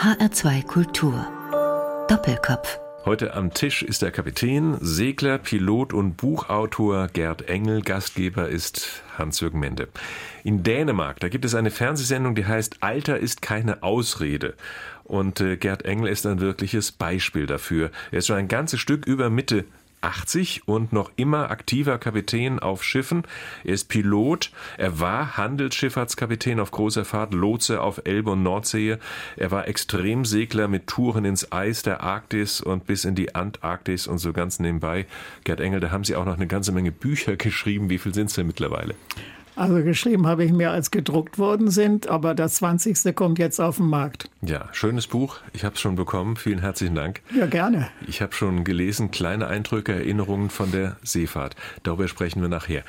HR2 Kultur. Doppelkopf. Heute am Tisch ist der Kapitän, Segler, Pilot und Buchautor Gerd Engel. Gastgeber ist Hans-Jürgen Mende. In Dänemark, da gibt es eine Fernsehsendung, die heißt Alter ist keine Ausrede. Und äh, Gerd Engel ist ein wirkliches Beispiel dafür. Er ist schon ein ganzes Stück über Mitte 80 und noch immer aktiver Kapitän auf Schiffen. Er ist Pilot. Er war Handelsschifffahrtskapitän auf großer Fahrt, Lotse auf Elbe und Nordsee. Er war Extremsegler mit Touren ins Eis der Arktis und bis in die Antarktis und so ganz nebenbei. Gerd Engel, da haben Sie auch noch eine ganze Menge Bücher geschrieben. Wie viel sind es denn mittlerweile? Also geschrieben habe ich mehr als gedruckt worden sind, aber das 20. kommt jetzt auf den Markt. Ja, schönes Buch. Ich habe es schon bekommen. Vielen herzlichen Dank. Ja, gerne. Ich habe schon gelesen, kleine Eindrücke, Erinnerungen von der Seefahrt. Darüber sprechen wir nachher.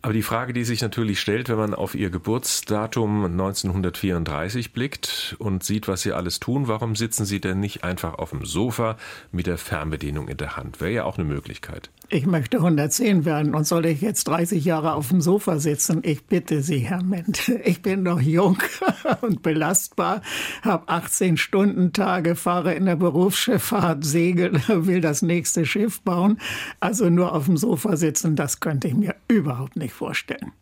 Aber die Frage, die sich natürlich stellt, wenn man auf ihr Geburtsdatum 1934 blickt und sieht, was sie alles tun, warum sitzen sie denn nicht einfach auf dem Sofa mit der Fernbedienung in der Hand? Wäre ja auch eine Möglichkeit. Ich möchte 110 werden und soll ich jetzt 30 Jahre auf dem Sofa sitzen? Ich bitte Sie, Herr Ment. Ich bin noch jung und belastbar, habe 18 Stunden Tage, fahre in der Berufsschifffahrt, segel, will das nächste Schiff bauen. Also nur auf dem Sofa sitzen, das könnte ich mir überhaupt nicht vorstellen.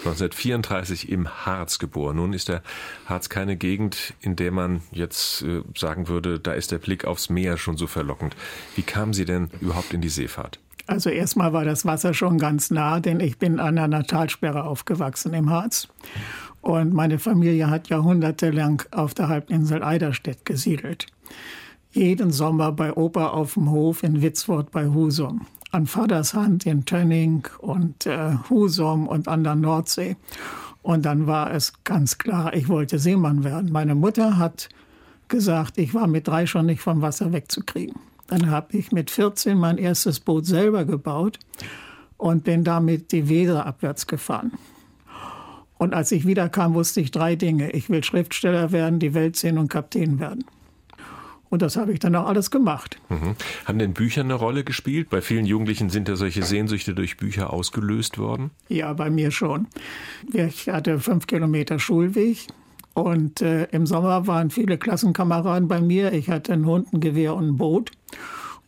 1934 im Harz geboren. Nun ist der Harz keine Gegend, in der man jetzt äh, sagen würde, da ist der Blick aufs Meer schon so verlockend. Wie kamen Sie denn überhaupt in die Seefahrt? Also erstmal war das Wasser schon ganz nah, denn ich bin an der Natalsperre aufgewachsen im Harz. Und meine Familie hat jahrhundertelang auf der Halbinsel Eiderstedt gesiedelt. Jeden Sommer bei Opa auf dem Hof in Witzwort bei Husum. An Vaters Hand in Tönning und äh, Husum und an der Nordsee. Und dann war es ganz klar, ich wollte Seemann werden. Meine Mutter hat gesagt, ich war mit drei schon nicht vom Wasser wegzukriegen. Dann habe ich mit 14 mein erstes Boot selber gebaut und bin damit die Weser abwärts gefahren. Und als ich wiederkam, wusste ich drei Dinge. Ich will Schriftsteller werden, die Welt sehen und Kapitän werden. Und das habe ich dann auch alles gemacht. Mhm. Haben denn Bücher eine Rolle gespielt? Bei vielen Jugendlichen sind ja solche Sehnsüchte durch Bücher ausgelöst worden? Ja, bei mir schon. Ich hatte fünf Kilometer Schulweg. Und äh, im Sommer waren viele Klassenkameraden bei mir. Ich hatte einen Hund, ein Gewehr und ein Boot.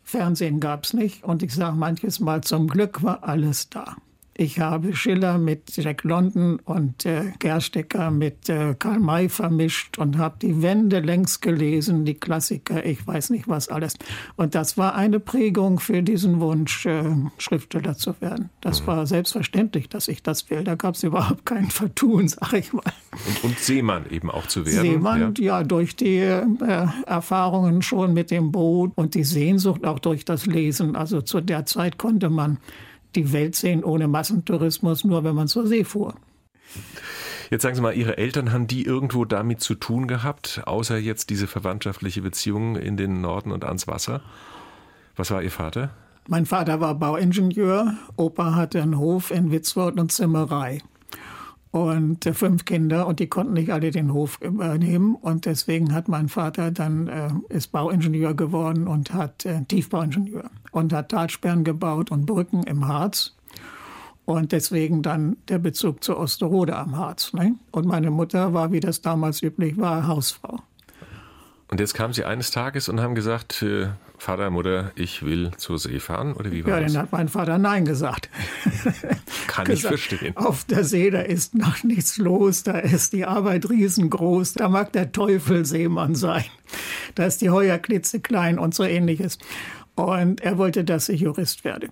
Fernsehen gab es nicht. Und ich sage manches Mal, zum Glück war alles da. Ich habe Schiller mit Jack London und äh, Gerstecker mit äh, Karl May vermischt und habe die Wände längst gelesen, die Klassiker, ich weiß nicht was alles. Und das war eine Prägung für diesen Wunsch, äh, Schriftsteller zu werden. Das mhm. war selbstverständlich, dass ich das will. Da gab es überhaupt kein Vertun, sag ich mal. Und, und, Seemann eben auch zu werden. Seemann, ja, ja durch die äh, Erfahrungen schon mit dem Boot und die Sehnsucht auch durch das Lesen. Also zu der Zeit konnte man die Welt sehen ohne Massentourismus, nur wenn man zur See fuhr. Jetzt sagen Sie mal, Ihre Eltern haben die irgendwo damit zu tun gehabt, außer jetzt diese verwandtschaftliche Beziehung in den Norden und ans Wasser? Was war Ihr Vater? Mein Vater war Bauingenieur, Opa hatte einen Hof in Witzwort und Zimmerei und äh, fünf Kinder und die konnten nicht alle den Hof übernehmen und deswegen hat mein Vater dann äh, ist Bauingenieur geworden und hat äh, Tiefbauingenieur und hat Talsperren gebaut und Brücken im Harz und deswegen dann der Bezug zur Osterode am Harz. Ne? Und meine Mutter war, wie das damals üblich war, Hausfrau. Und jetzt kamen Sie eines Tages und haben gesagt, äh, Vater, Mutter, ich will zur See fahren? Oder wie war ja, das? dann hat mein Vater Nein gesagt. Kann ich verstehen. Auf der See, da ist noch nichts los, da ist die Arbeit riesengroß, da mag der Teufel Seemann sein. Da ist die Heuer klitzeklein und so ähnliches. Und er wollte, dass ich Jurist werde.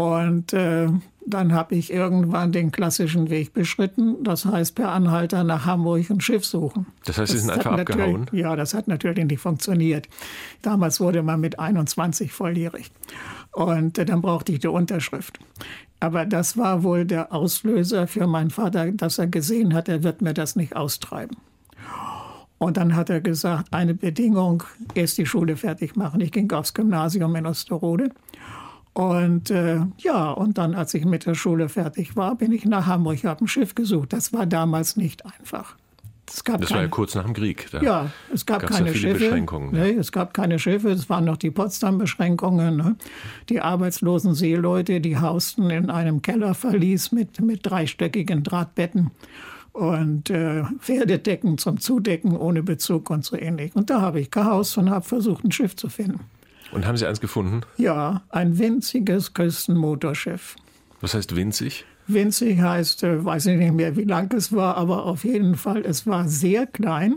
Und äh, dann habe ich irgendwann den klassischen Weg beschritten. Das heißt, per Anhalter nach Hamburg ein Schiff suchen. Das heißt, Sie sind einfach abgehauen? Ja, das hat natürlich nicht funktioniert. Damals wurde man mit 21 volljährig. Und äh, dann brauchte ich die Unterschrift. Aber das war wohl der Auslöser für meinen Vater, dass er gesehen hat, er wird mir das nicht austreiben. Und dann hat er gesagt, eine Bedingung, erst die Schule fertig machen. Ich ging aufs Gymnasium in Osterode. Und äh, ja, und dann, als ich mit der Schule fertig war, bin ich nach Hamburg, habe ein Schiff gesucht. Das war damals nicht einfach. Es gab das keine, war ja kurz nach dem Krieg. Da ja, es gab keine Schiffe. Beschränkungen. Nee, es gab keine Schiffe. Es waren noch die Potsdam-Beschränkungen. Ne? Die arbeitslosen Seeleute, die hausten in einem Kellerverlies mit, mit dreistöckigen Drahtbetten. und äh, Pferdedecken zum Zudecken ohne Bezug und so ähnlich. Und da habe ich gehaust und habe versucht, ein Schiff zu finden. Und haben Sie eins gefunden? Ja, ein winziges Küstenmotorschiff. Was heißt winzig? Winzig heißt, äh, weiß ich nicht mehr, wie lang es war, aber auf jeden Fall, es war sehr klein.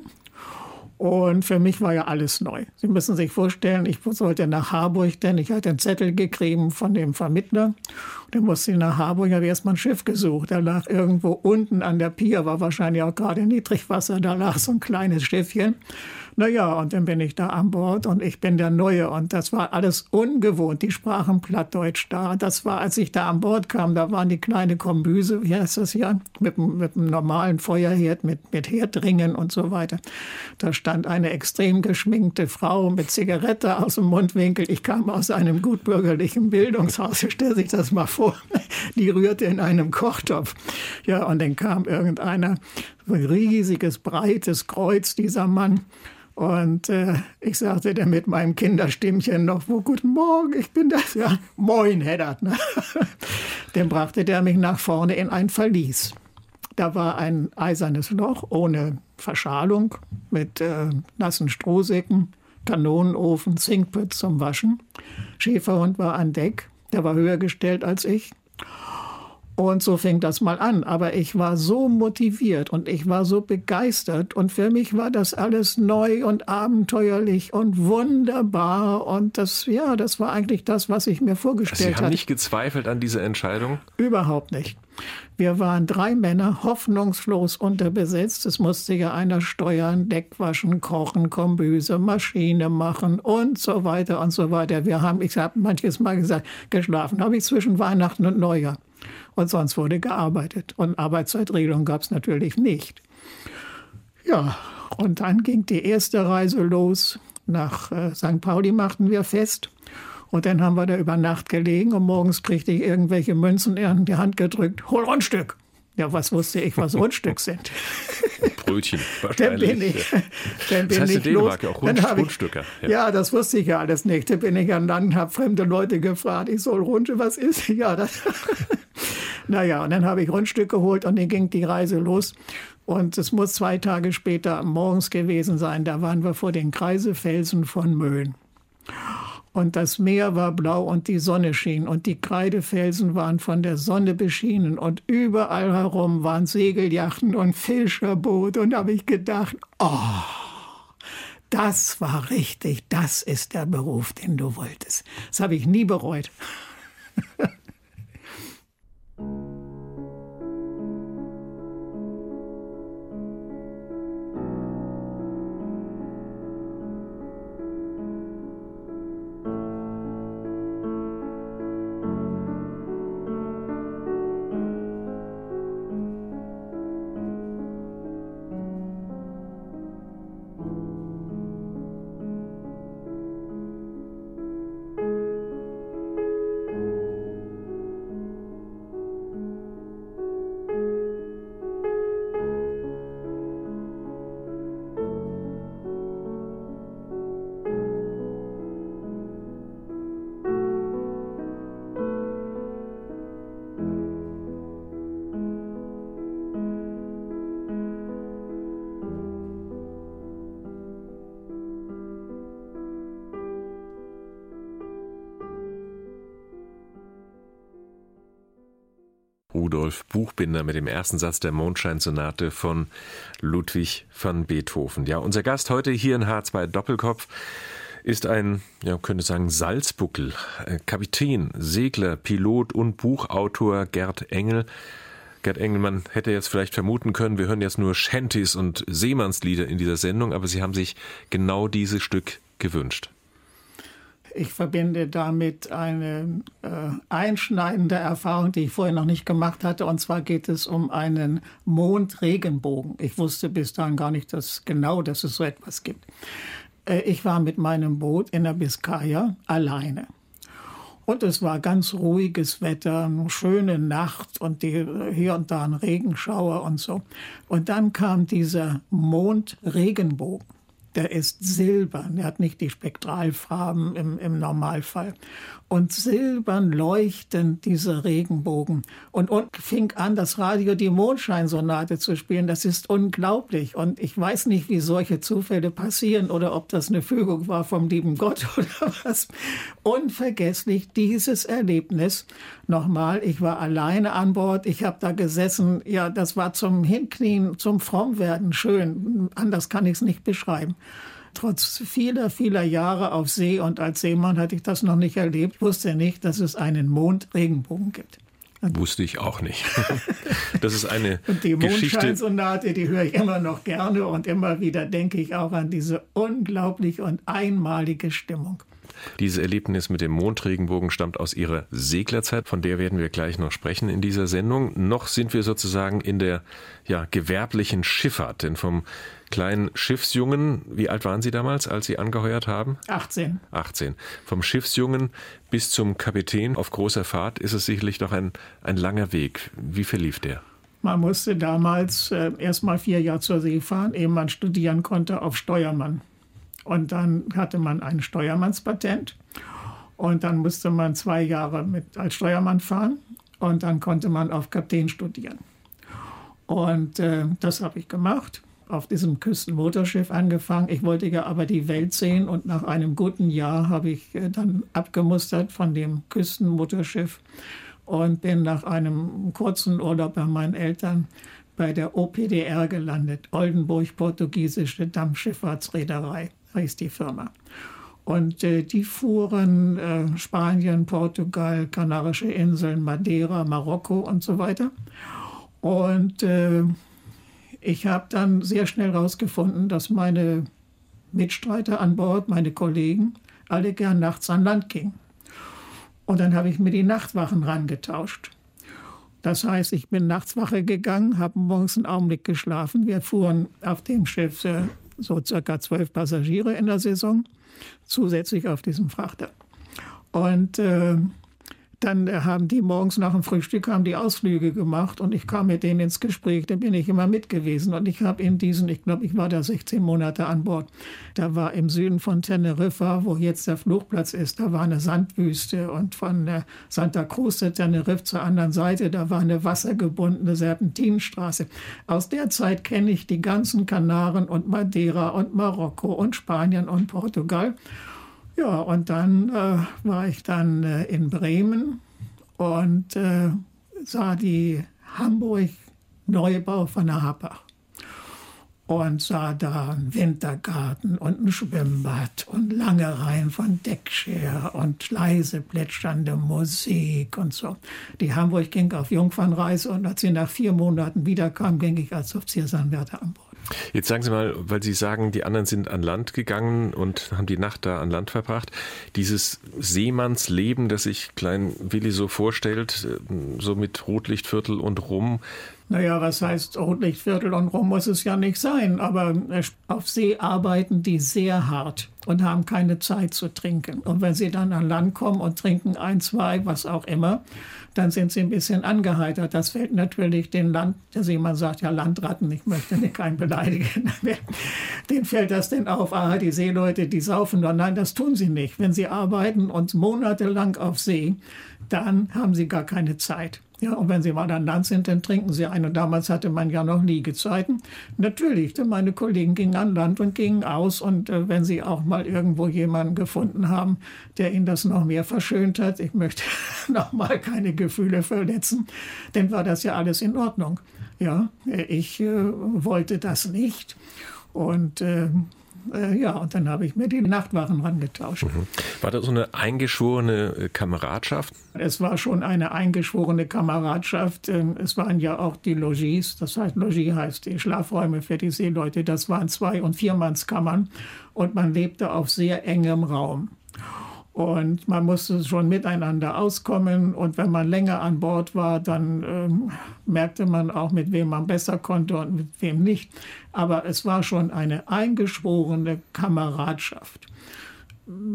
Und für mich war ja alles neu. Sie müssen sich vorstellen, ich sollte nach Harburg, denn ich hatte einen Zettel gekriegt von dem Vermittler. Und dann musste ich nach Harburg, habe erstmal ein Schiff gesucht. Da lag irgendwo unten an der Pier, war wahrscheinlich auch gerade Niedrigwasser, da lag so ein kleines Schiffchen. Naja, und dann bin ich da an Bord und ich bin der Neue und das war alles ungewohnt. Die sprachen Plattdeutsch da. Das war, als ich da an Bord kam, da waren die kleine Kombüse, wie heißt das hier, mit, mit einem normalen Feuerherd, mit, mit Herdringen und so weiter. Da stand eine extrem geschminkte Frau mit Zigarette aus dem Mundwinkel. Ich kam aus einem gutbürgerlichen Bildungshaus. Stell sich das mal vor. Die rührte in einem Kochtopf. Ja, und dann kam irgendeiner, ein riesiges, breites Kreuz, dieser Mann. Und äh, ich sagte dann mit meinem Kinderstimmchen noch, wo, guten Morgen, ich bin das. Ja, moin, Heddert. Ne? dann brachte der mich nach vorne in ein Verlies. Da war ein eisernes Loch ohne Verschalung mit äh, nassen Strohsäcken, Kanonenofen, Zinkpütz zum Waschen. Schäferhund war an Deck, der war höher gestellt als ich. Und so fing das mal an. Aber ich war so motiviert und ich war so begeistert. Und für mich war das alles neu und abenteuerlich und wunderbar. Und das, ja, das war eigentlich das, was ich mir vorgestellt habe. Sie haben hatte. nicht gezweifelt an dieser Entscheidung? Überhaupt nicht. Wir waren drei Männer, hoffnungslos unterbesetzt. Es musste ja einer steuern, Deck waschen, kochen, Kombüse, Maschine machen und so weiter und so weiter. Wir haben, ich habe manches Mal gesagt, geschlafen habe ich zwischen Weihnachten und Neujahr und sonst wurde gearbeitet. Und Arbeitszeitregelung gab es natürlich nicht. Ja, und dann ging die erste Reise los. Nach äh, St. Pauli machten wir fest. Und dann haben wir da über Nacht gelegen und morgens kriegte ich irgendwelche Münzen in die Hand gedrückt. Hol Rundstück! Ja, was wusste ich, was Rundstück sind? Brötchen. Dann bin ich, dann bin das heißt ich in Dänemark los. auch Rund, Rundstücke. Ja. ja. das wusste ich ja alles nicht. Da bin ich an Land, habe fremde Leute gefragt, ich soll Rundstück, was ist? Ja, das. naja, und dann habe ich Rundstück geholt und dann ging die Reise los. Und es muss zwei Tage später morgens gewesen sein. Da waren wir vor den Kreisefelsen von Möhn. Und das Meer war blau und die Sonne schien und die Kreidefelsen waren von der Sonne beschienen und überall herum waren Segeljachten und Fischerboote und habe ich gedacht, oh, das war richtig, das ist der Beruf, den du wolltest. Das habe ich nie bereut. Rudolf Buchbinder mit dem ersten Satz der Mondscheinsonate von Ludwig van Beethoven. Ja, unser Gast heute hier in H2 Doppelkopf ist ein, ja, könnte sagen, Salzbuckel, äh, Kapitän, Segler, Pilot und Buchautor Gerd Engel. Gerd Engel, man hätte jetzt vielleicht vermuten können, wir hören jetzt nur Shanties und Seemannslieder in dieser Sendung, aber Sie haben sich genau dieses Stück gewünscht. Ich verbinde damit eine äh, einschneidende Erfahrung, die ich vorher noch nicht gemacht hatte. Und zwar geht es um einen Mondregenbogen. Ich wusste bis dahin gar nicht dass genau, dass es so etwas gibt. Äh, ich war mit meinem Boot in der Biskaya alleine. Und es war ganz ruhiges Wetter, eine schöne Nacht und die, hier und da ein Regenschauer und so. Und dann kam dieser Mondregenbogen der ist silbern. Er hat nicht die Spektralfarben im, im Normalfall. Und silbern leuchten diese Regenbogen. Und, und fing an, das Radio die Mondscheinsonate zu spielen. Das ist unglaublich. Und ich weiß nicht, wie solche Zufälle passieren oder ob das eine Fügung war vom lieben Gott oder was. Unvergesslich dieses Erlebnis. Nochmal, ich war alleine an Bord. Ich habe da gesessen. Ja, das war zum Hinknien, zum Frommwerden schön. Anders kann ich es nicht beschreiben. Trotz vieler, vieler Jahre auf See und als Seemann hatte ich das noch nicht erlebt. Ich wusste nicht, dass es einen Mondregenbogen gibt. Wusste ich auch nicht. Das ist eine und die. Mondscheinsonate, die höre ich immer noch gerne und immer wieder denke ich auch an diese unglaubliche und einmalige Stimmung. Dieses Erlebnis mit dem Mondregenbogen stammt aus ihrer Seglerzeit, von der werden wir gleich noch sprechen in dieser Sendung. Noch sind wir sozusagen in der ja, gewerblichen Schifffahrt, denn vom kleinen Schiffsjungen, wie alt waren Sie damals, als Sie angeheuert haben? 18. 18. Vom Schiffsjungen bis zum Kapitän auf großer Fahrt ist es sicherlich noch ein, ein langer Weg. Wie verlief der? Man musste damals äh, erst mal vier Jahre zur See fahren, ehe man studieren konnte auf Steuermann. Und dann hatte man ein Steuermannspatent. Und dann musste man zwei Jahre mit, als Steuermann fahren. Und dann konnte man auf Kapitän studieren. Und äh, das habe ich gemacht. Auf diesem Küstenmotorschiff angefangen. Ich wollte ja aber die Welt sehen und nach einem guten Jahr habe ich äh, dann abgemustert von dem Küstenmotorschiff und bin nach einem kurzen Urlaub bei meinen Eltern bei der OPDR gelandet, Oldenburg Portugiesische Dampfschifffahrtsreederei heißt die Firma. Und äh, die fuhren äh, Spanien, Portugal, Kanarische Inseln, Madeira, Marokko und so weiter. Und äh, ich habe dann sehr schnell herausgefunden, dass meine Mitstreiter an Bord, meine Kollegen, alle gern nachts an Land gingen. Und dann habe ich mir die Nachtwachen rangetauscht. Das heißt, ich bin nachts Wache gegangen, habe morgens einen Augenblick geschlafen. Wir fuhren auf dem Schiff äh, so circa zwölf Passagiere in der Saison, zusätzlich auf diesem Frachter. Und äh, dann haben die morgens nach dem Frühstück haben die Ausflüge gemacht und ich kam mit denen ins Gespräch. Da bin ich immer mit gewesen und ich habe in diesen, ich glaube, ich war da 16 Monate an Bord. Da war im Süden von Teneriffa, wo jetzt der Flugplatz ist, da war eine Sandwüste und von Santa Cruz de Tenerife zur anderen Seite, da war eine wassergebundene Serpentinenstraße. Aus der Zeit kenne ich die ganzen Kanaren und Madeira und Marokko und Spanien und Portugal. Ja, und dann äh, war ich dann äh, in Bremen und äh, sah die Hamburg-Neubau von der Habach und sah da einen Wintergarten und ein Schwimmbad und lange Reihen von Deckscher und leise plätschernde Musik und so. Die Hamburg ging auf Jungfernreise und als sie nach vier Monaten wiederkam, ging ich als Offiziersanwärter an Bord. Jetzt sagen Sie mal, weil Sie sagen, die anderen sind an Land gegangen und haben die Nacht da an Land verbracht. Dieses Seemannsleben, das sich Klein Willi so vorstellt, so mit Rotlichtviertel und Rum, naja, was heißt Rotlichtviertel und Rum muss es ja nicht sein, aber auf See arbeiten die sehr hart und haben keine Zeit zu trinken. Und wenn sie dann an Land kommen und trinken ein, zwei, was auch immer, dann sind sie ein bisschen angeheitert. Das fällt natürlich den Land, der Seemann sagt ja Landratten, ich möchte nicht keinen beleidigen. Den fällt das denn auf, ah, die Seeleute, die saufen nur. Nein, das tun sie nicht. Wenn sie arbeiten und monatelang auf See, dann haben sie gar keine Zeit. Ja, und wenn Sie mal an Land sind, dann trinken Sie ein. Und damals hatte man ja noch Liegezeiten. Natürlich, meine Kollegen gingen an Land und gingen aus. Und äh, wenn Sie auch mal irgendwo jemanden gefunden haben, der Ihnen das noch mehr verschönt hat, ich möchte noch mal keine Gefühle verletzen, dann war das ja alles in Ordnung. Ja, ich äh, wollte das nicht. Und äh, äh, ja, und dann habe ich mir die Nachtwachen rangetauscht. Mhm. War das so eine eingeschworene äh, Kameradschaft? Es war schon eine eingeschworene Kameradschaft. Ähm, es waren ja auch die Logis, das heißt, Logis heißt die Schlafräume für die Seeleute. Das waren Zwei- und Viermannskammern und man lebte auf sehr engem Raum. Und man musste schon miteinander auskommen. Und wenn man länger an Bord war, dann ähm, merkte man auch, mit wem man besser konnte und mit wem nicht. Aber es war schon eine eingeschworene Kameradschaft.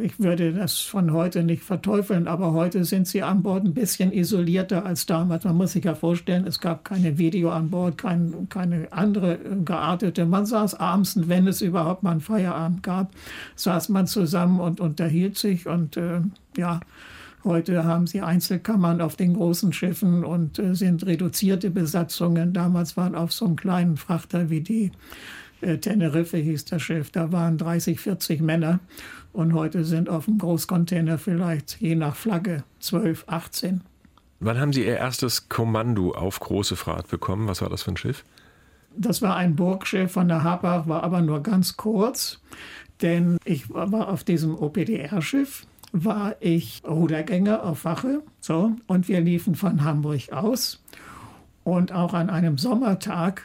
Ich würde das von heute nicht verteufeln, aber heute sind sie an Bord ein bisschen isolierter als damals. Man muss sich ja vorstellen, es gab keine Video an Bord, kein, keine andere geartete. Man saß abends, wenn es überhaupt mal einen Feierabend gab, saß man zusammen und unterhielt sich und äh, ja, Heute haben sie Einzelkammern auf den großen Schiffen und äh, sind reduzierte Besatzungen. Damals waren auf so einem kleinen Frachter wie die äh, Teneriffe hieß das Schiff, da waren 30, 40 Männer. Und heute sind auf dem Großcontainer vielleicht je nach Flagge 12, 18. Wann haben Sie Ihr erstes Kommando auf große Fahrt bekommen? Was war das für ein Schiff? Das war ein Burgschiff von der Habach, war aber nur ganz kurz, denn ich war auf diesem OPDR-Schiff, war ich Rudergänger auf Wache, so, und wir liefen von Hamburg aus. Und auch an einem Sommertag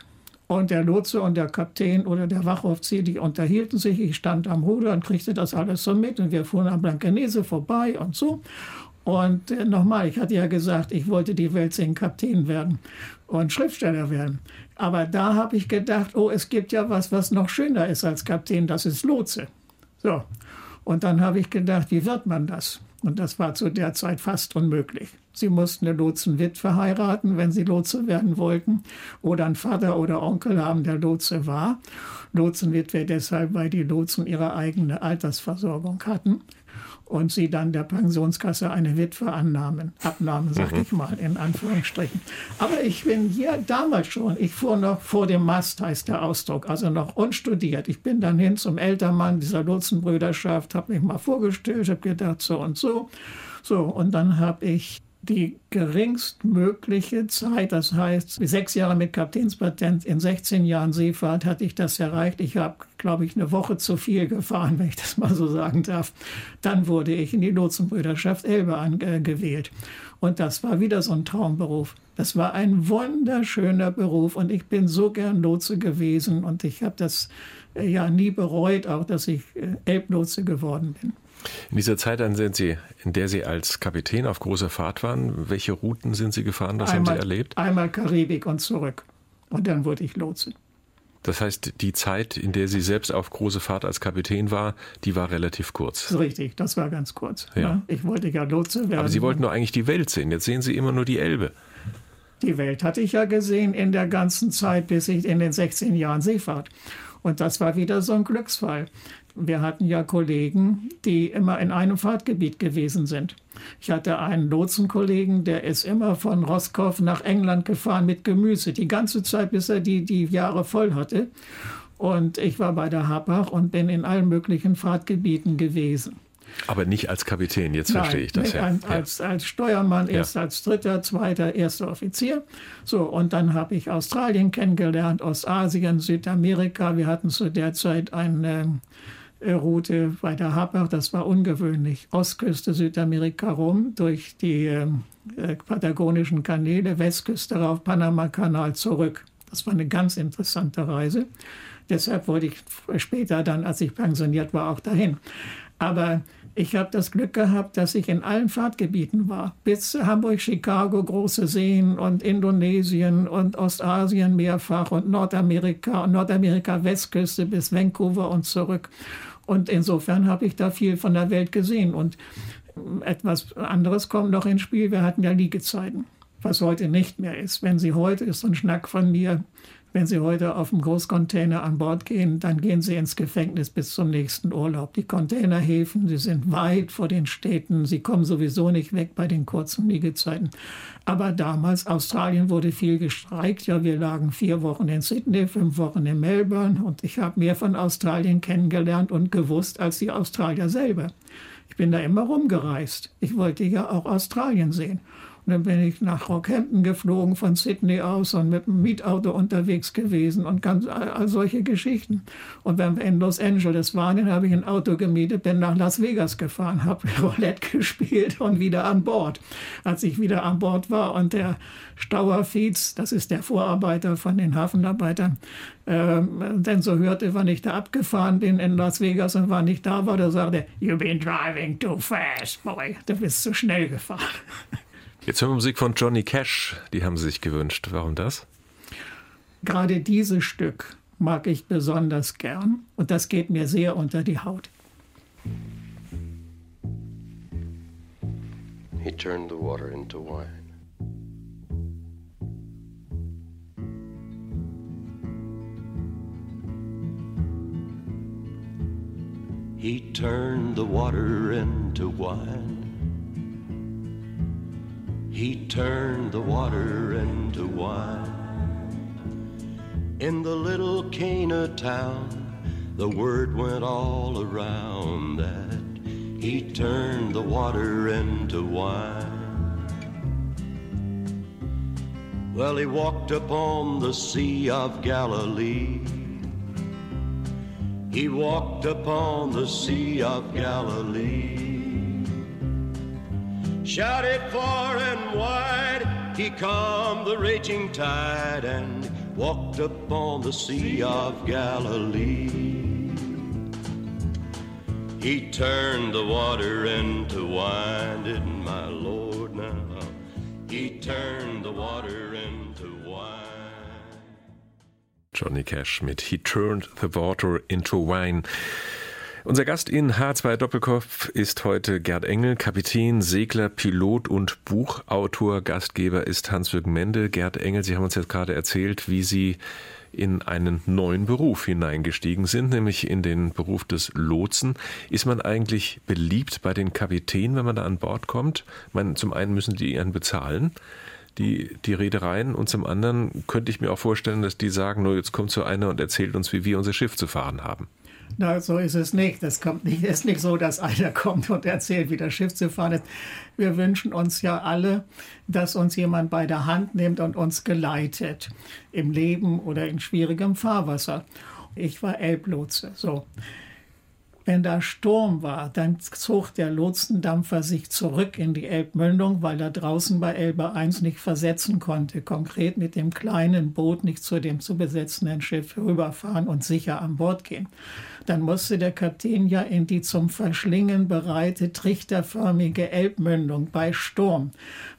und der Lotse und der Kapitän oder der Wachaufzieher, die unterhielten sich. Ich stand am Ruder und kriegte das alles so mit. Und wir fuhren am Blankenese vorbei und so. Und äh, nochmal, ich hatte ja gesagt, ich wollte die Welt sehen, Kapitän werden und Schriftsteller werden. Aber da habe ich gedacht, oh, es gibt ja was, was noch schöner ist als Kapitän, das ist Lotse. So. Und dann habe ich gedacht, wie wird man das? Und das war zu der Zeit fast unmöglich. Sie mussten eine Lotsenwitwe heiraten, wenn sie Lotse werden wollten, oder einen Vater oder Onkel haben, der Lotse war. Lotsenwitwe deshalb, weil die Lotsen ihre eigene Altersversorgung hatten und sie dann der Pensionskasse eine Witwe annahmen, abnahmen, sag mhm. ich mal, in Anführungsstrichen. Aber ich bin hier damals schon, ich fuhr noch vor dem Mast, heißt der Ausdruck, also noch unstudiert. Ich bin dann hin zum Eltermann dieser Lotsenbrüderschaft, habe mich mal vorgestellt, habe gedacht, so und so. So, und dann habe ich die geringstmögliche Zeit, das heißt sechs Jahre mit Kapitänspatent, in 16 Jahren Seefahrt hatte ich das erreicht. Ich habe, glaube ich, eine Woche zu viel gefahren, wenn ich das mal so sagen darf. Dann wurde ich in die Lotsenbrüderschaft Elbe angewählt. Und das war wieder so ein Traumberuf. Das war ein wunderschöner Beruf und ich bin so gern Lotse gewesen und ich habe das äh, ja nie bereut, auch dass ich äh, Elblotse geworden bin. In dieser Zeit, in der, Sie, in der Sie als Kapitän auf großer Fahrt waren, welche Routen sind Sie gefahren? Was einmal, haben Sie erlebt? Einmal Karibik und zurück. Und dann wurde ich Lotse. Das heißt, die Zeit, in der Sie selbst auf große Fahrt als Kapitän war, die war relativ kurz. Richtig, das war ganz kurz. Ja. ja. Ich wollte ja Lotse werden. Aber Sie wollten doch eigentlich die Welt sehen. Jetzt sehen Sie immer nur die Elbe. Die Welt hatte ich ja gesehen in der ganzen Zeit, bis ich in den 16 Jahren Seefahrt. Und das war wieder so ein Glücksfall. Wir hatten ja Kollegen, die immer in einem Fahrtgebiet gewesen sind. Ich hatte einen Lotsenkollegen, der ist immer von Roskopf nach England gefahren mit Gemüse, die ganze Zeit, bis er die, die Jahre voll hatte. Und ich war bei der Habach und bin in allen möglichen Fahrtgebieten gewesen. Aber nicht als Kapitän, jetzt Nein, verstehe ich das. Ja. Als, als Steuermann, erst ja. als dritter, zweiter, erster Offizier. So, und dann habe ich Australien kennengelernt, Ostasien, Südamerika. Wir hatten zu der Zeit einen Route bei der Habach, das war ungewöhnlich. Ostküste Südamerika rum, durch die äh, patagonischen Kanäle, Westküste rauf, Panama-Kanal zurück. Das war eine ganz interessante Reise. Deshalb wollte ich später dann, als ich pensioniert war, auch dahin. Aber ich habe das Glück gehabt, dass ich in allen Fahrtgebieten war. Bis Hamburg, Chicago, große Seen und Indonesien und Ostasien mehrfach und Nordamerika und Nordamerika Westküste bis Vancouver und zurück. Und insofern habe ich da viel von der Welt gesehen. Und etwas anderes kommt noch ins Spiel. Wir hatten ja Liegezeiten, was heute nicht mehr ist. Wenn Sie heute, ist so ein Schnack von mir, wenn Sie heute auf dem Großcontainer an Bord gehen, dann gehen Sie ins Gefängnis bis zum nächsten Urlaub. Die Containerhäfen, sie sind weit vor den Städten. Sie kommen sowieso nicht weg bei den kurzen Liegezeiten. Aber damals, Australien wurde viel gestreikt. Ja, wir lagen vier Wochen in Sydney, fünf Wochen in Melbourne. Und ich habe mehr von Australien kennengelernt und gewusst als die Australier selber. Ich bin da immer rumgereist. Ich wollte ja auch Australien sehen. Und dann bin ich nach Rockhampton geflogen von Sydney aus und mit dem Mietauto unterwegs gewesen und ganz all, solche Geschichten. Und wenn wir in Los Angeles waren, dann habe ich ein Auto gemietet, bin nach Las Vegas gefahren, habe Roulette gespielt und wieder an Bord. Als ich wieder an Bord war und der Stauerfietz, das ist der Vorarbeiter von den Hafenarbeitern, ähm, denn so hörte, wann ich da abgefahren bin in Las Vegas und wann ich da war, da sagte, You've been driving too fast, boy. Du bist zu schnell gefahren. Jetzt hören wir Musik von Johnny Cash, die haben Sie sich gewünscht. Warum das? Gerade dieses Stück mag ich besonders gern und das geht mir sehr unter die Haut. He turned the water into wine. He turned the water into wine. He turned the water into wine. In the little Cana town, the word went all around that he turned the water into wine. Well, he walked upon the Sea of Galilee. He walked upon the Sea of Galilee. Shouted far and wide, he calmed the raging tide and walked upon the Sea of Galilee. He turned the water into wine, didn't my Lord now? He turned the water into wine. Johnny Cash mit He Turned the Water into Wine. Unser Gast in H2 Doppelkopf ist heute Gerd Engel, Kapitän, Segler, Pilot und Buchautor. Gastgeber ist Hans-Jürgen Mende. Gerd Engel, Sie haben uns jetzt gerade erzählt, wie Sie in einen neuen Beruf hineingestiegen sind, nämlich in den Beruf des Lotsen. Ist man eigentlich beliebt bei den Kapitänen, wenn man da an Bord kommt? Meine, zum einen müssen die ihren bezahlen die, die Reedereien und zum anderen könnte ich mir auch vorstellen, dass die sagen, nur jetzt kommt so einer und erzählt uns, wie wir unser Schiff zu fahren haben. Na, so ist es nicht. Es nicht, ist nicht so, dass einer kommt und erzählt, wie das Schiff zu fahren ist. Wir wünschen uns ja alle, dass uns jemand bei der Hand nimmt und uns geleitet im Leben oder in schwierigem Fahrwasser. Ich war Elblotse. So. Wenn da Sturm war, dann zog der Lotsendampfer sich zurück in die Elbmündung, weil er draußen bei Elbe 1 nicht versetzen konnte, konkret mit dem kleinen Boot nicht zu dem zu besetzenden Schiff rüberfahren und sicher an Bord gehen. Dann musste der Kapitän ja in die zum Verschlingen bereite trichterförmige Elbmündung bei Sturm.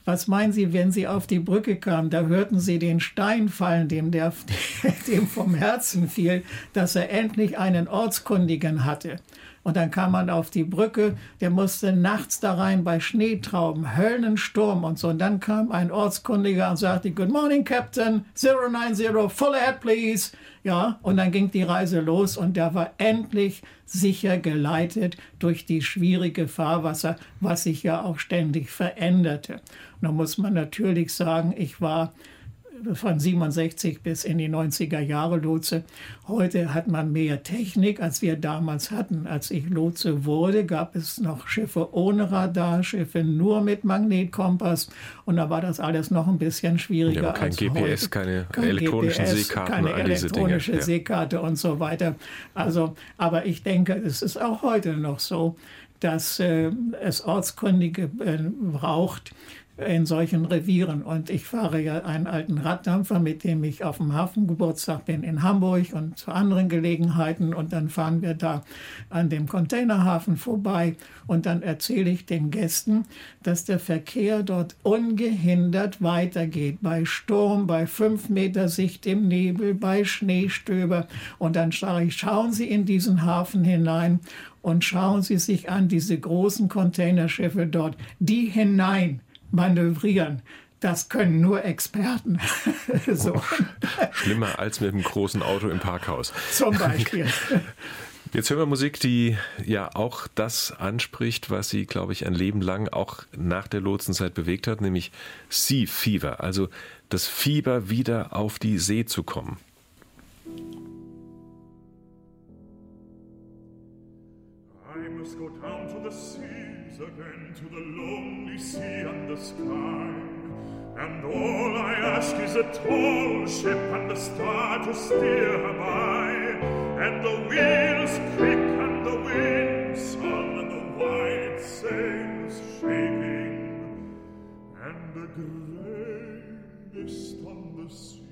Was meinen Sie, wenn Sie auf die Brücke kamen, da hörten Sie den Stein fallen, dem, der, dem vom Herzen fiel, dass er endlich einen Ortskundigen hatte. Und dann kam man auf die Brücke, der musste nachts da rein bei Schneetrauben, Höllensturm und so. Und dann kam ein Ortskundiger und sagte, Good morning, Captain, 090, full ahead, please. Ja, und dann ging die Reise los und der war endlich sicher geleitet durch die schwierige Fahrwasser, was sich ja auch ständig veränderte. Und da muss man natürlich sagen, ich war von 67 bis in die 90er Jahre Lotse. Heute hat man mehr Technik, als wir damals hatten. Als ich Lotse wurde, gab es noch Schiffe ohne Radar, Schiffe nur mit Magnetkompass und da war das alles noch ein bisschen schwieriger. Ja, kein GPS, heute. keine kein elektronischen GPS, Seekarten, keine elektronische Dinge. Seekarte und so weiter. Also, aber ich denke, es ist auch heute noch so, dass äh, es Ortskundige äh, braucht, in solchen Revieren. Und ich fahre ja einen alten Raddampfer, mit dem ich auf dem Hafengeburtstag bin in Hamburg und zu anderen Gelegenheiten. Und dann fahren wir da an dem Containerhafen vorbei. Und dann erzähle ich den Gästen, dass der Verkehr dort ungehindert weitergeht. Bei Sturm, bei fünf Meter Sicht im Nebel, bei Schneestöber. Und dann sage ich, schauen Sie in diesen Hafen hinein und schauen Sie sich an, diese großen Containerschiffe dort, die hinein manövrieren. Das können nur Experten. so. Schlimmer als mit einem großen Auto im Parkhaus. Zum Beispiel. Jetzt hören wir Musik, die ja auch das anspricht, was sie, glaube ich, ein Leben lang auch nach der Lotsenzeit bewegt hat, nämlich Sea Fever, also das Fieber, wieder auf die See zu kommen. I must go down to the to the lonely sea and the sky. And all I ask is a tall ship and a star to steer her by. And the wheels creak and the wind song and the white sails shaking. And the grey mist on the sea.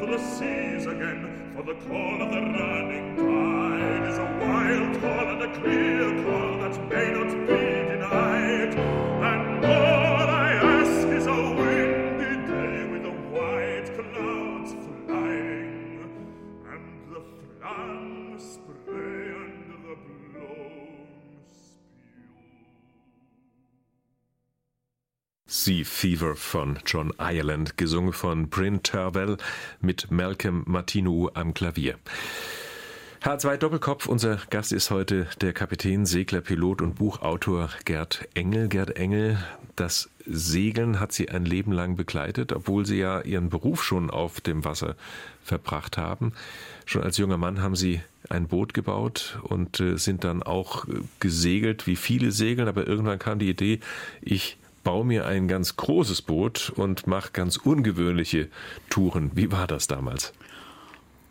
To the seas again, for the call of the running tide is a wild call and a clear call that may not be denied. Sea Fever von John Ireland, gesungen von Bryn Terwell mit Malcolm Martineau am Klavier. H2 Doppelkopf, unser Gast ist heute der Kapitän, Segler, Pilot und Buchautor Gerd Engel. Gerd Engel, das Segeln hat Sie ein Leben lang begleitet, obwohl Sie ja Ihren Beruf schon auf dem Wasser verbracht haben. Schon als junger Mann haben Sie ein Boot gebaut und äh, sind dann auch äh, gesegelt, wie viele segeln, aber irgendwann kam die Idee, ich baue mir ein ganz großes Boot und mache ganz ungewöhnliche Touren. Wie war das damals?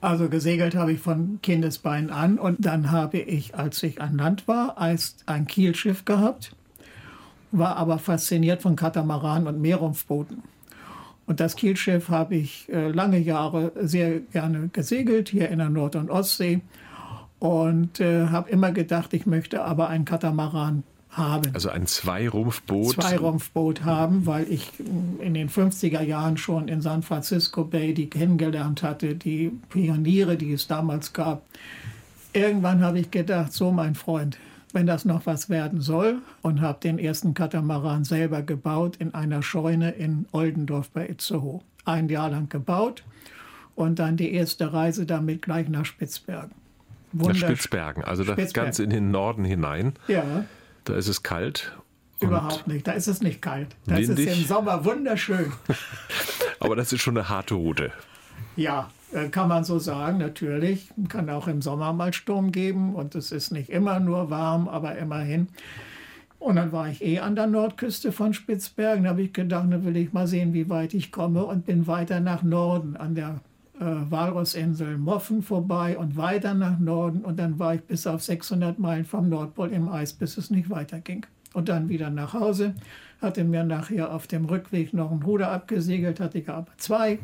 Also gesegelt habe ich von Kindesbeinen an und dann habe ich, als ich an Land war, ein Kielschiff gehabt, war aber fasziniert von Katamaran und Meerrumpfbooten. Und das Kielschiff habe ich äh, lange Jahre sehr gerne gesegelt, hier in der Nord- und Ostsee. Und äh, habe immer gedacht, ich möchte aber einen Katamaran haben. Also ein Zweirumpfboot? Zweirumpfboot haben, weil ich in den 50er Jahren schon in San Francisco Bay die kennengelernt hatte, die Pioniere, die es damals gab. Irgendwann habe ich gedacht, so mein Freund, wenn das noch was werden soll und habe den ersten Katamaran selber gebaut in einer Scheune in Oldendorf bei Itzehoe. Ein Jahr lang gebaut und dann die erste Reise damit gleich nach Spitzbergen. Nach Spitzbergen, also das Spitzbergen. Ganze in den Norden hinein. Ja. Da ist es kalt. Überhaupt nicht, da ist es nicht kalt. Da windig. ist es im Sommer wunderschön. Aber das ist schon eine harte Route. Ja, äh, kann man so sagen, natürlich. Kann auch im Sommer mal Sturm geben und es ist nicht immer nur warm, aber immerhin. Und dann war ich eh an der Nordküste von Spitzbergen. Da habe ich gedacht, dann will ich mal sehen, wie weit ich komme und bin weiter nach Norden an der äh, Walrusinsel Moffen vorbei und weiter nach Norden. Und dann war ich bis auf 600 Meilen vom Nordpol im Eis, bis es nicht weiterging. Und dann wieder nach Hause hatte mir nachher auf dem Rückweg noch ein Ruder abgesegelt, hatte ich aber zwei.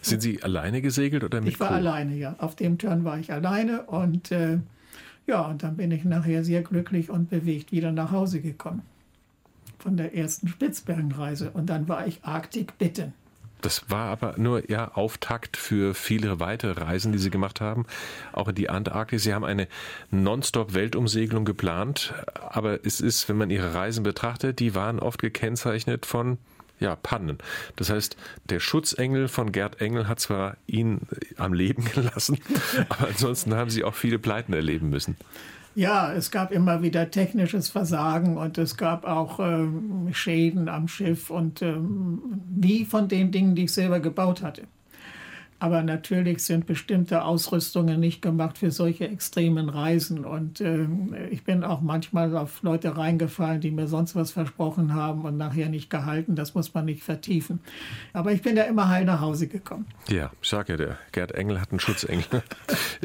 Sind Sie alleine gesegelt oder mit Ich war Crew? alleine, ja. Auf dem Turn war ich alleine und äh, ja, und dann bin ich nachher sehr glücklich und bewegt wieder nach Hause gekommen. Von der ersten Spitzbergenreise. Und dann war ich Arktik bitten. Das war aber nur ja Auftakt für viele weitere Reisen, die Sie gemacht haben, auch in die Antarktis. Sie haben eine Nonstop-Weltumsegelung geplant, aber es ist, wenn man Ihre Reisen betrachtet, die waren oft gekennzeichnet von ja, Pannen. Das heißt, der Schutzengel von Gerd Engel hat zwar ihn am Leben gelassen, aber ansonsten haben Sie auch viele Pleiten erleben müssen. Ja, es gab immer wieder technisches Versagen und es gab auch ähm, Schäden am Schiff und ähm, nie von den Dingen, die ich selber gebaut hatte. Aber natürlich sind bestimmte Ausrüstungen nicht gemacht für solche extremen Reisen. Und äh, ich bin auch manchmal auf Leute reingefallen, die mir sonst was versprochen haben und nachher nicht gehalten. Das muss man nicht vertiefen. Aber ich bin da immer heil nach Hause gekommen. Ja, ich sage ja, der Gerd Engel hat einen Schutzengel.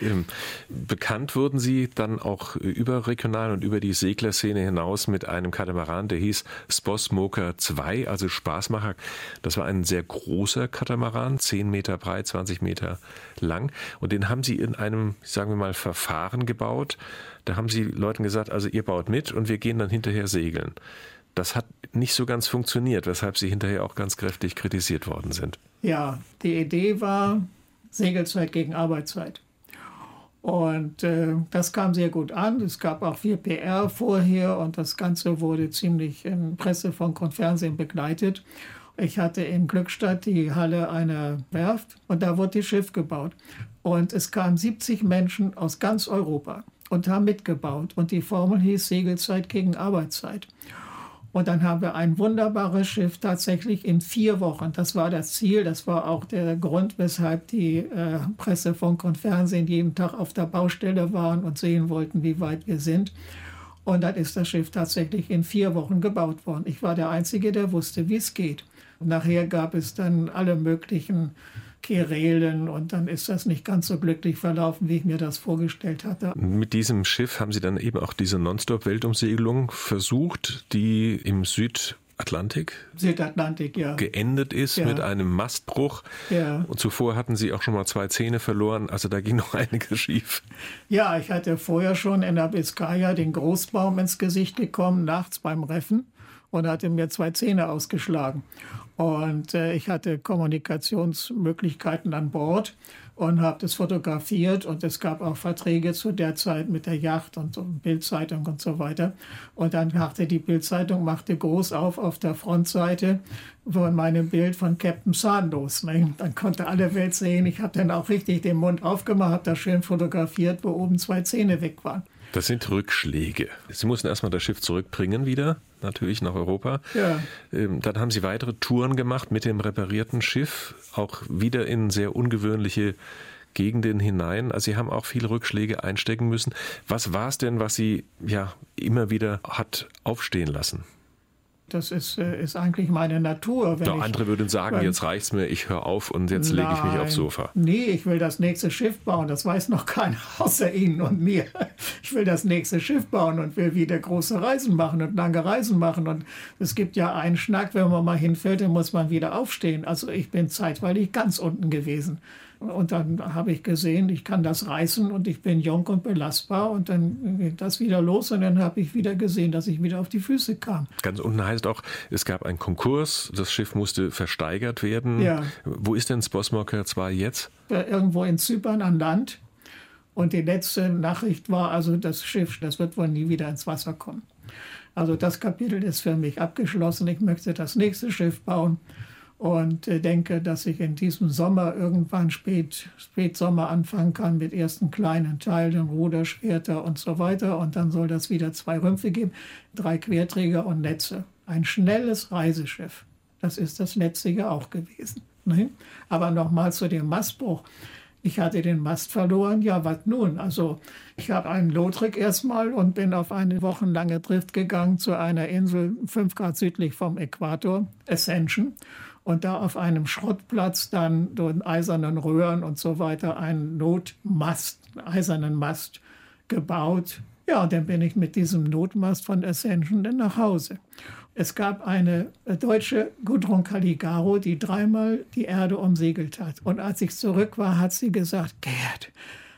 Ähm, bekannt wurden Sie dann auch überregional und über die Seglerszene hinaus mit einem Katamaran, der hieß Spossmoker 2, also Spaßmacher. Das war ein sehr großer Katamaran, 10 Meter breit, 20 20 Meter lang. Und den haben sie in einem, sagen wir mal, Verfahren gebaut. Da haben sie Leuten gesagt, also ihr baut mit und wir gehen dann hinterher segeln. Das hat nicht so ganz funktioniert, weshalb sie hinterher auch ganz kräftig kritisiert worden sind. Ja, die Idee war Segelzeit gegen Arbeitszeit. Und äh, das kam sehr gut an. Es gab auch viel PR vorher und das Ganze wurde ziemlich in Presse, Funk und Fernsehen begleitet. Ich hatte in Glückstadt die Halle einer Werft und da wurde das Schiff gebaut. Und es kamen 70 Menschen aus ganz Europa und haben mitgebaut. Und die Formel hieß Segelzeit gegen Arbeitszeit. Und dann haben wir ein wunderbares Schiff tatsächlich in vier Wochen. Das war das Ziel, das war auch der Grund, weshalb die äh, Presse, Funk und Fernsehen jeden Tag auf der Baustelle waren und sehen wollten, wie weit wir sind. Und dann ist das Schiff tatsächlich in vier Wochen gebaut worden. Ich war der Einzige, der wusste, wie es geht. Nachher gab es dann alle möglichen Querelen und dann ist das nicht ganz so glücklich verlaufen, wie ich mir das vorgestellt hatte. Mit diesem Schiff haben Sie dann eben auch diese Nonstop-Weltumsegelung versucht, die im Südatlantik, Südatlantik ja. geendet ist ja. mit einem Mastbruch. Ja. Und zuvor hatten Sie auch schon mal zwei Zähne verloren, also da ging noch einiges schief. Ja, ich hatte vorher schon in der Biskaya den Großbaum ins Gesicht gekommen, nachts beim Reffen und hatte mir zwei Zähne ausgeschlagen. Und äh, ich hatte Kommunikationsmöglichkeiten an Bord und habe das fotografiert. Und es gab auch Verträge zu der Zeit mit der Yacht und Bildzeitung und so weiter. Und dann machte die Bildzeitung machte groß auf auf der Frontseite von meinem Bild von Captain Sandos. Ne? Dann konnte alle Welt sehen. Ich habe dann auch richtig den Mund aufgemacht, habe das schön fotografiert, wo oben zwei Zähne weg waren. Das sind Rückschläge. Sie mussten erstmal das Schiff zurückbringen wieder, natürlich nach Europa. Ja. Ähm, dann haben Sie weitere Touren gemacht mit dem reparierten Schiff, auch wieder in sehr ungewöhnliche Gegenden hinein. Also Sie haben auch viele Rückschläge einstecken müssen. Was war es denn, was Sie ja immer wieder hat aufstehen lassen? Das ist, äh, ist eigentlich meine Natur. Wenn ich, andere würden sagen, wenn, jetzt reicht's mir, ich höre auf und jetzt lege ich mich aufs Sofa. Nee, ich will das nächste Schiff bauen. Das weiß noch keiner außer Ihnen und mir. Ich will das nächste Schiff bauen und will wieder große Reisen machen und lange Reisen machen. Und es gibt ja einen Schnack, wenn man mal hinfällt, dann muss man wieder aufstehen. Also ich bin zeitweilig ganz unten gewesen. Und dann habe ich gesehen, ich kann das reißen und ich bin jung und belastbar. Und dann ging das wieder los und dann habe ich wieder gesehen, dass ich wieder auf die Füße kam. Ganz unten heißt auch, es gab einen Konkurs, das Schiff musste versteigert werden. Ja. Wo ist denn Sposmoker 2 jetzt? Irgendwo in Zypern an Land. Und die letzte Nachricht war also, das Schiff, das wird wohl nie wieder ins Wasser kommen. Also das Kapitel ist für mich abgeschlossen. Ich möchte das nächste Schiff bauen und äh, denke, dass ich in diesem Sommer irgendwann spät, Spätsommer anfangen kann mit ersten kleinen Teilen, Ruderschwerter und so weiter. Und dann soll das wieder zwei Rümpfe geben, drei Querträger und Netze. Ein schnelles Reiseschiff. Das ist das letzte auch gewesen. Ne? Aber nochmal zu dem Mastbruch. Ich hatte den Mast verloren. Ja, was nun? Also ich habe einen Lotrick erstmal und bin auf eine wochenlange Drift gegangen zu einer Insel fünf Grad südlich vom Äquator, Ascension und da auf einem Schrottplatz dann durch eisernen Röhren und so weiter einen Notmast, einen eisernen Mast gebaut. Ja, und dann bin ich mit diesem Notmast von Ascension dann nach Hause. Es gab eine deutsche Gudrun Caligaro, die dreimal die Erde umsegelt hat. Und als ich zurück war, hat sie gesagt, Gerd,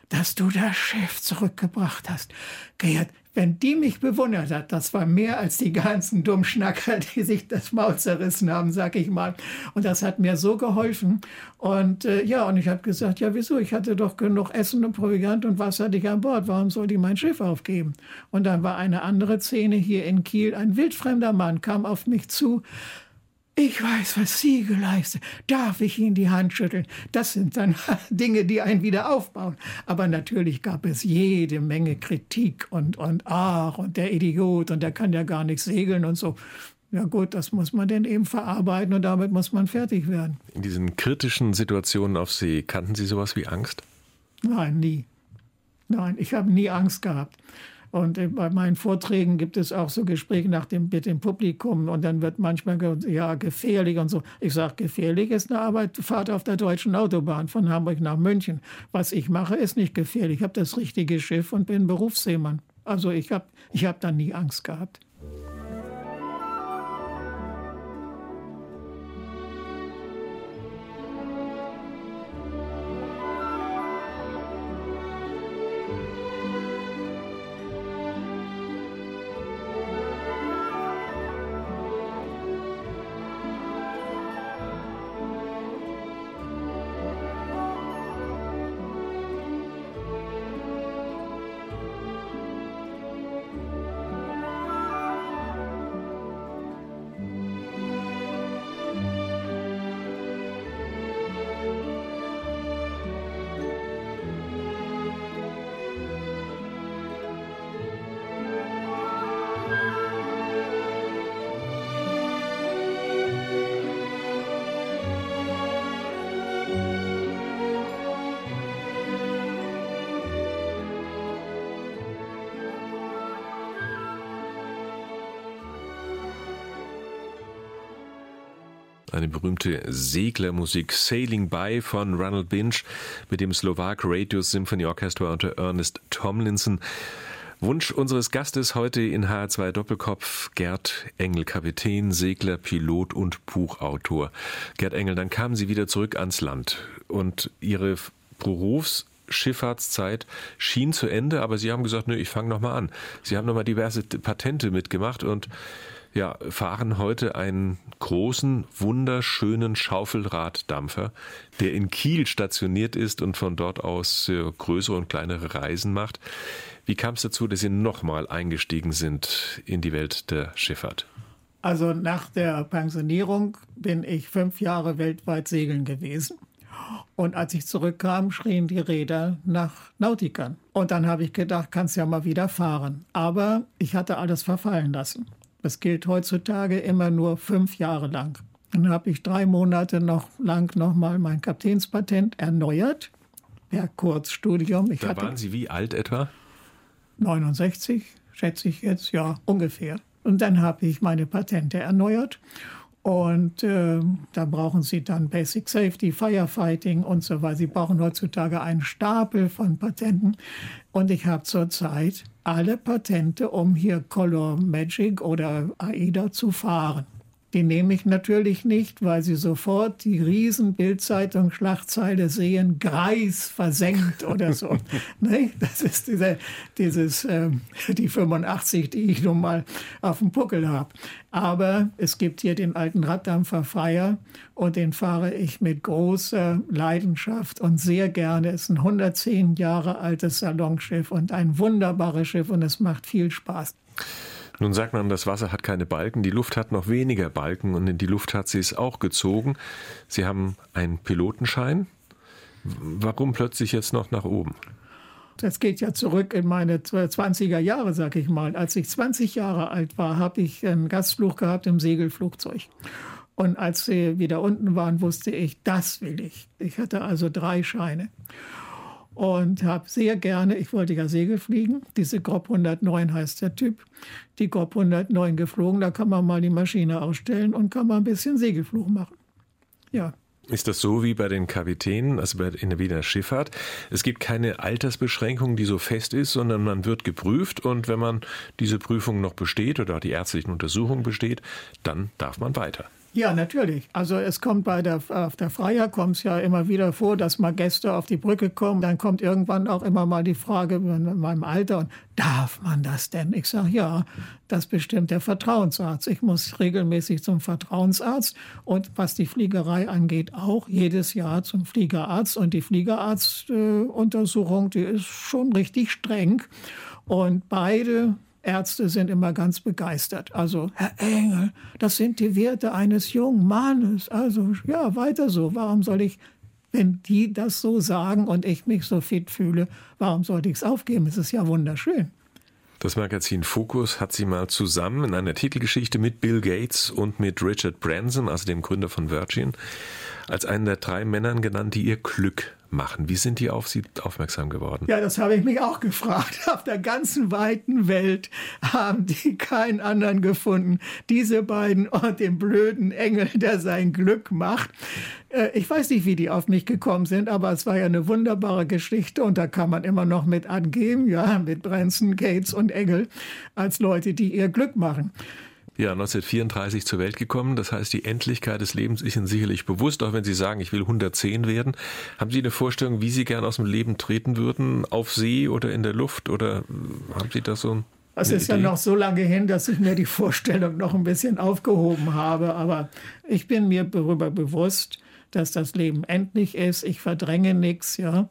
dass du das Schiff zurückgebracht hast. Gerd, wenn die mich bewundert hat, das war mehr als die ganzen Dummschnacker, die sich das Maul zerrissen haben, sag ich mal. Und das hat mir so geholfen. Und äh, ja, und ich habe gesagt, ja, wieso? Ich hatte doch genug Essen und Proviant und Wasser dich an Bord. Warum soll die mein Schiff aufgeben? Und dann war eine andere Szene hier in Kiel. Ein wildfremder Mann kam auf mich zu, ich weiß, was Sie geleistet. Darf ich Ihnen die Hand schütteln? Das sind dann Dinge, die einen wieder aufbauen. Aber natürlich gab es jede Menge Kritik und, und ach, und der Idiot und der kann ja gar nicht segeln und so. Ja gut, das muss man denn eben verarbeiten und damit muss man fertig werden. In diesen kritischen Situationen auf See, kannten Sie sowas wie Angst? Nein, nie. Nein, ich habe nie Angst gehabt. Und bei meinen Vorträgen gibt es auch so Gespräche nach dem, mit dem Publikum und dann wird manchmal gesagt, ja, gefährlich und so. Ich sage, gefährlich ist eine Arbeitfahrt auf der deutschen Autobahn von Hamburg nach München. Was ich mache, ist nicht gefährlich. Ich habe das richtige Schiff und bin Berufsseemann. Also ich habe ich hab da nie Angst gehabt. Eine berühmte Seglermusik Sailing By von Ronald Binch mit dem Slovak Radio Symphony Orchestra unter Ernest Tomlinson. Wunsch unseres Gastes heute in HR2 Doppelkopf, Gerd Engel, Kapitän, Segler, Pilot und Buchautor. Gerd Engel, dann kamen Sie wieder zurück ans Land und Ihre Berufsschifffahrtszeit schien zu Ende, aber Sie haben gesagt, nö, ich fange nochmal an. Sie haben nochmal diverse Patente mitgemacht und ja, fahren heute einen großen, wunderschönen Schaufelraddampfer, der in Kiel stationiert ist und von dort aus äh, größere und kleinere Reisen macht. Wie kam es dazu, dass Sie nochmal eingestiegen sind in die Welt der Schifffahrt? Also nach der Pensionierung bin ich fünf Jahre weltweit segeln gewesen. Und als ich zurückkam, schrien die Räder nach Nautikern. Und dann habe ich gedacht, kannst ja mal wieder fahren. Aber ich hatte alles verfallen lassen. Das gilt heutzutage immer nur fünf Jahre lang. Dann habe ich drei Monate noch lang nochmal mein Kapitänspatent erneuert, per Kurzstudium. Ich da waren Sie wie alt etwa? 69, schätze ich jetzt, ja, ungefähr. Und dann habe ich meine Patente erneuert. Und äh, da brauchen Sie dann Basic Safety, Firefighting und so weiter. Sie brauchen heutzutage einen Stapel von Patenten. Und ich habe zurzeit alle Patente, um hier Color Magic oder AIDA zu fahren. Die nehme ich natürlich nicht, weil sie sofort die riesen Bildzeitung Schlagzeile sehen, Greis versenkt oder so. ne? Das ist diese, dieses, äh, die 85, die ich nun mal auf dem Puckel habe. Aber es gibt hier den alten Raddampfer Freier und den fahre ich mit großer Leidenschaft und sehr gerne. Es ist ein 110 Jahre altes Salonschiff und ein wunderbares Schiff und es macht viel Spaß. Nun sagt man, das Wasser hat keine Balken, die Luft hat noch weniger Balken und in die Luft hat sie es auch gezogen. Sie haben einen Pilotenschein. Warum plötzlich jetzt noch nach oben? Das geht ja zurück in meine 20er Jahre, sag ich mal. Als ich 20 Jahre alt war, habe ich einen Gastflug gehabt im Segelflugzeug. Und als sie wieder unten waren, wusste ich, das will ich. Ich hatte also drei Scheine und habe sehr gerne, ich wollte ja Segel fliegen, diese GOP 109 heißt der Typ, die GOP 109 geflogen, da kann man mal die Maschine ausstellen und kann man ein bisschen Segelflug machen. Ja. Ist das so wie bei den Kapitänen, also in der Wiener Schifffahrt? Es gibt keine Altersbeschränkung, die so fest ist, sondern man wird geprüft und wenn man diese Prüfung noch besteht oder die ärztlichen Untersuchungen besteht, dann darf man weiter. Ja, natürlich. Also es kommt bei der, auf der Freier kommt es ja immer wieder vor, dass mal Gäste auf die Brücke kommen. Dann kommt irgendwann auch immer mal die Frage in meinem Alter, und darf man das denn? Ich sage, ja, das bestimmt der Vertrauensarzt. Ich muss regelmäßig zum Vertrauensarzt und was die Fliegerei angeht, auch jedes Jahr zum Fliegerarzt. Und die Fliegerarztuntersuchung, äh, die ist schon richtig streng. Und beide Ärzte sind immer ganz begeistert. Also, Herr Engel, das sind die Werte eines jungen Mannes. Also, ja, weiter so. Warum soll ich, wenn die das so sagen und ich mich so fit fühle, warum sollte ich es aufgeben? Es ist ja wunderschön. Das Magazin Focus hat sie mal zusammen in einer Titelgeschichte mit Bill Gates und mit Richard Branson, also dem Gründer von Virgin, als einen der drei Männern genannt, die ihr Glück machen. Wie sind die auf Sie aufmerksam geworden? Ja, das habe ich mich auch gefragt. Auf der ganzen weiten Welt haben die keinen anderen gefunden. Diese beiden und den blöden Engel, der sein Glück macht. Äh, ich weiß nicht, wie die auf mich gekommen sind, aber es war ja eine wunderbare Geschichte und da kann man immer noch mit angeben, ja, mit Branson, Gates und Engel als Leute, die ihr Glück machen. Ja, 1934 zur Welt gekommen. Das heißt, die Endlichkeit des Lebens ist Ihnen sicherlich bewusst, auch wenn Sie sagen, ich will 110 werden. Haben Sie eine Vorstellung, wie Sie gern aus dem Leben treten würden? Auf See oder in der Luft? Oder äh, haben Sie da so ein es ist Idee? ja noch so lange hin, dass ich mir die Vorstellung noch ein bisschen aufgehoben habe. Aber ich bin mir darüber bewusst, dass das Leben endlich ist. Ich verdränge nichts, ja.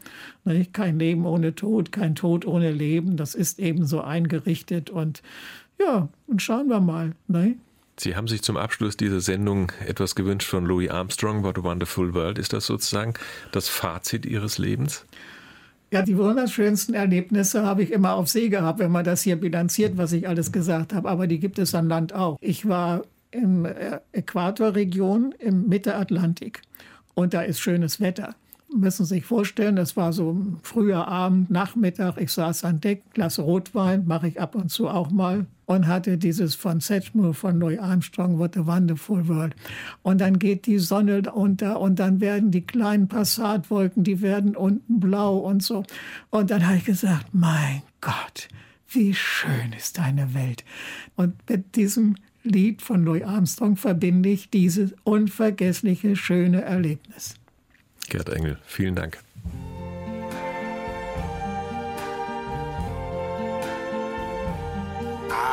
Kein Leben ohne Tod, kein Tod ohne Leben. Das ist eben so eingerichtet und ja, und schauen wir mal. Ne? Sie haben sich zum Abschluss dieser Sendung etwas gewünscht von Louis Armstrong, What a Wonderful World. Ist das sozusagen das Fazit Ihres Lebens? Ja, die wunderschönsten Erlebnisse habe ich immer auf See gehabt, wenn man das hier bilanziert, was ich alles gesagt habe. Aber die gibt es an Land auch. Ich war in äh, Äquatorregion im Mitte-Atlantik und da ist schönes Wetter müssen Sie sich vorstellen, das war so früher Abend, Nachmittag, ich saß an Deck, Glas Rotwein, mache ich ab und zu auch mal und hatte dieses von Sedgmoor, von Louis Armstrong, What a Wonderful World. Und dann geht die Sonne unter und dann werden die kleinen Passatwolken, die werden unten blau und so. Und dann habe ich gesagt, mein Gott, wie schön ist deine Welt. Und mit diesem Lied von Louis Armstrong verbinde ich dieses unvergessliche, schöne Erlebnis. Gerd Engel, vielen Dank.